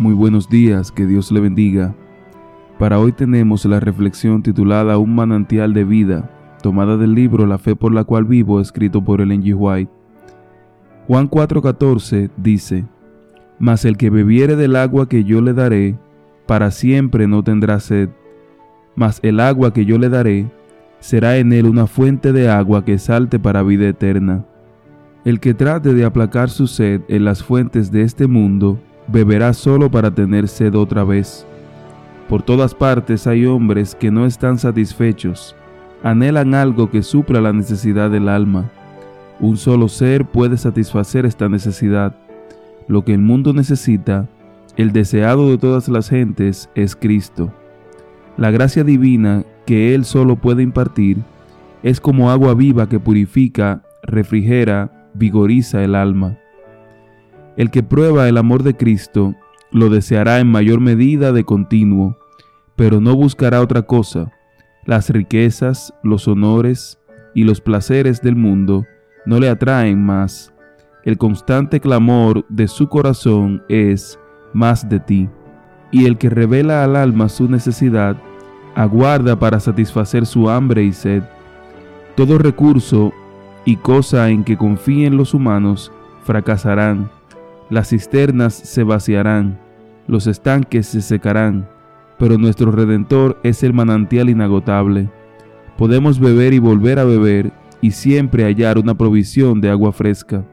Muy buenos días, que Dios le bendiga. Para hoy tenemos la reflexión titulada Un manantial de vida, tomada del libro La fe por la cual vivo, escrito por Ellen G. White. Juan 4:14 dice, Mas el que bebiere del agua que yo le daré, para siempre no tendrá sed, mas el agua que yo le daré, será en él una fuente de agua que salte para vida eterna. El que trate de aplacar su sed en las fuentes de este mundo, beberá solo para tener sed otra vez. Por todas partes hay hombres que no están satisfechos, anhelan algo que supla la necesidad del alma. Un solo ser puede satisfacer esta necesidad. Lo que el mundo necesita, el deseado de todas las gentes, es Cristo. La gracia divina que Él solo puede impartir es como agua viva que purifica, refrigera, vigoriza el alma. El que prueba el amor de Cristo lo deseará en mayor medida de continuo, pero no buscará otra cosa. Las riquezas, los honores y los placeres del mundo no le atraen más. El constante clamor de su corazón es más de ti. Y el que revela al alma su necesidad, aguarda para satisfacer su hambre y sed. Todo recurso y cosa en que confíen los humanos fracasarán las cisternas se vaciarán, los estanques se secarán, pero nuestro Redentor es el manantial inagotable. Podemos beber y volver a beber y siempre hallar una provisión de agua fresca.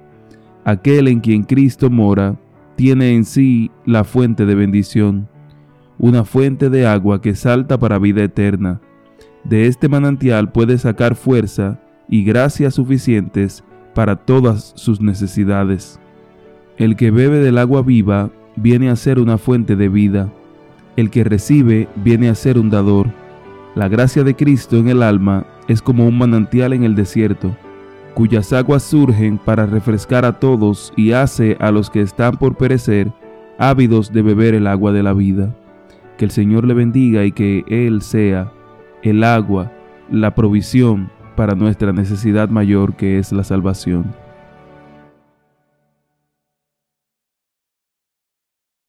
Aquel en quien Cristo mora tiene en sí la fuente de bendición, una fuente de agua que salta para vida eterna. De este manantial puede sacar fuerza y gracias suficientes para todas sus necesidades. El que bebe del agua viva viene a ser una fuente de vida. El que recibe viene a ser un dador. La gracia de Cristo en el alma es como un manantial en el desierto, cuyas aguas surgen para refrescar a todos y hace a los que están por perecer ávidos de beber el agua de la vida. Que el Señor le bendiga y que Él sea el agua, la provisión para nuestra necesidad mayor que es la salvación.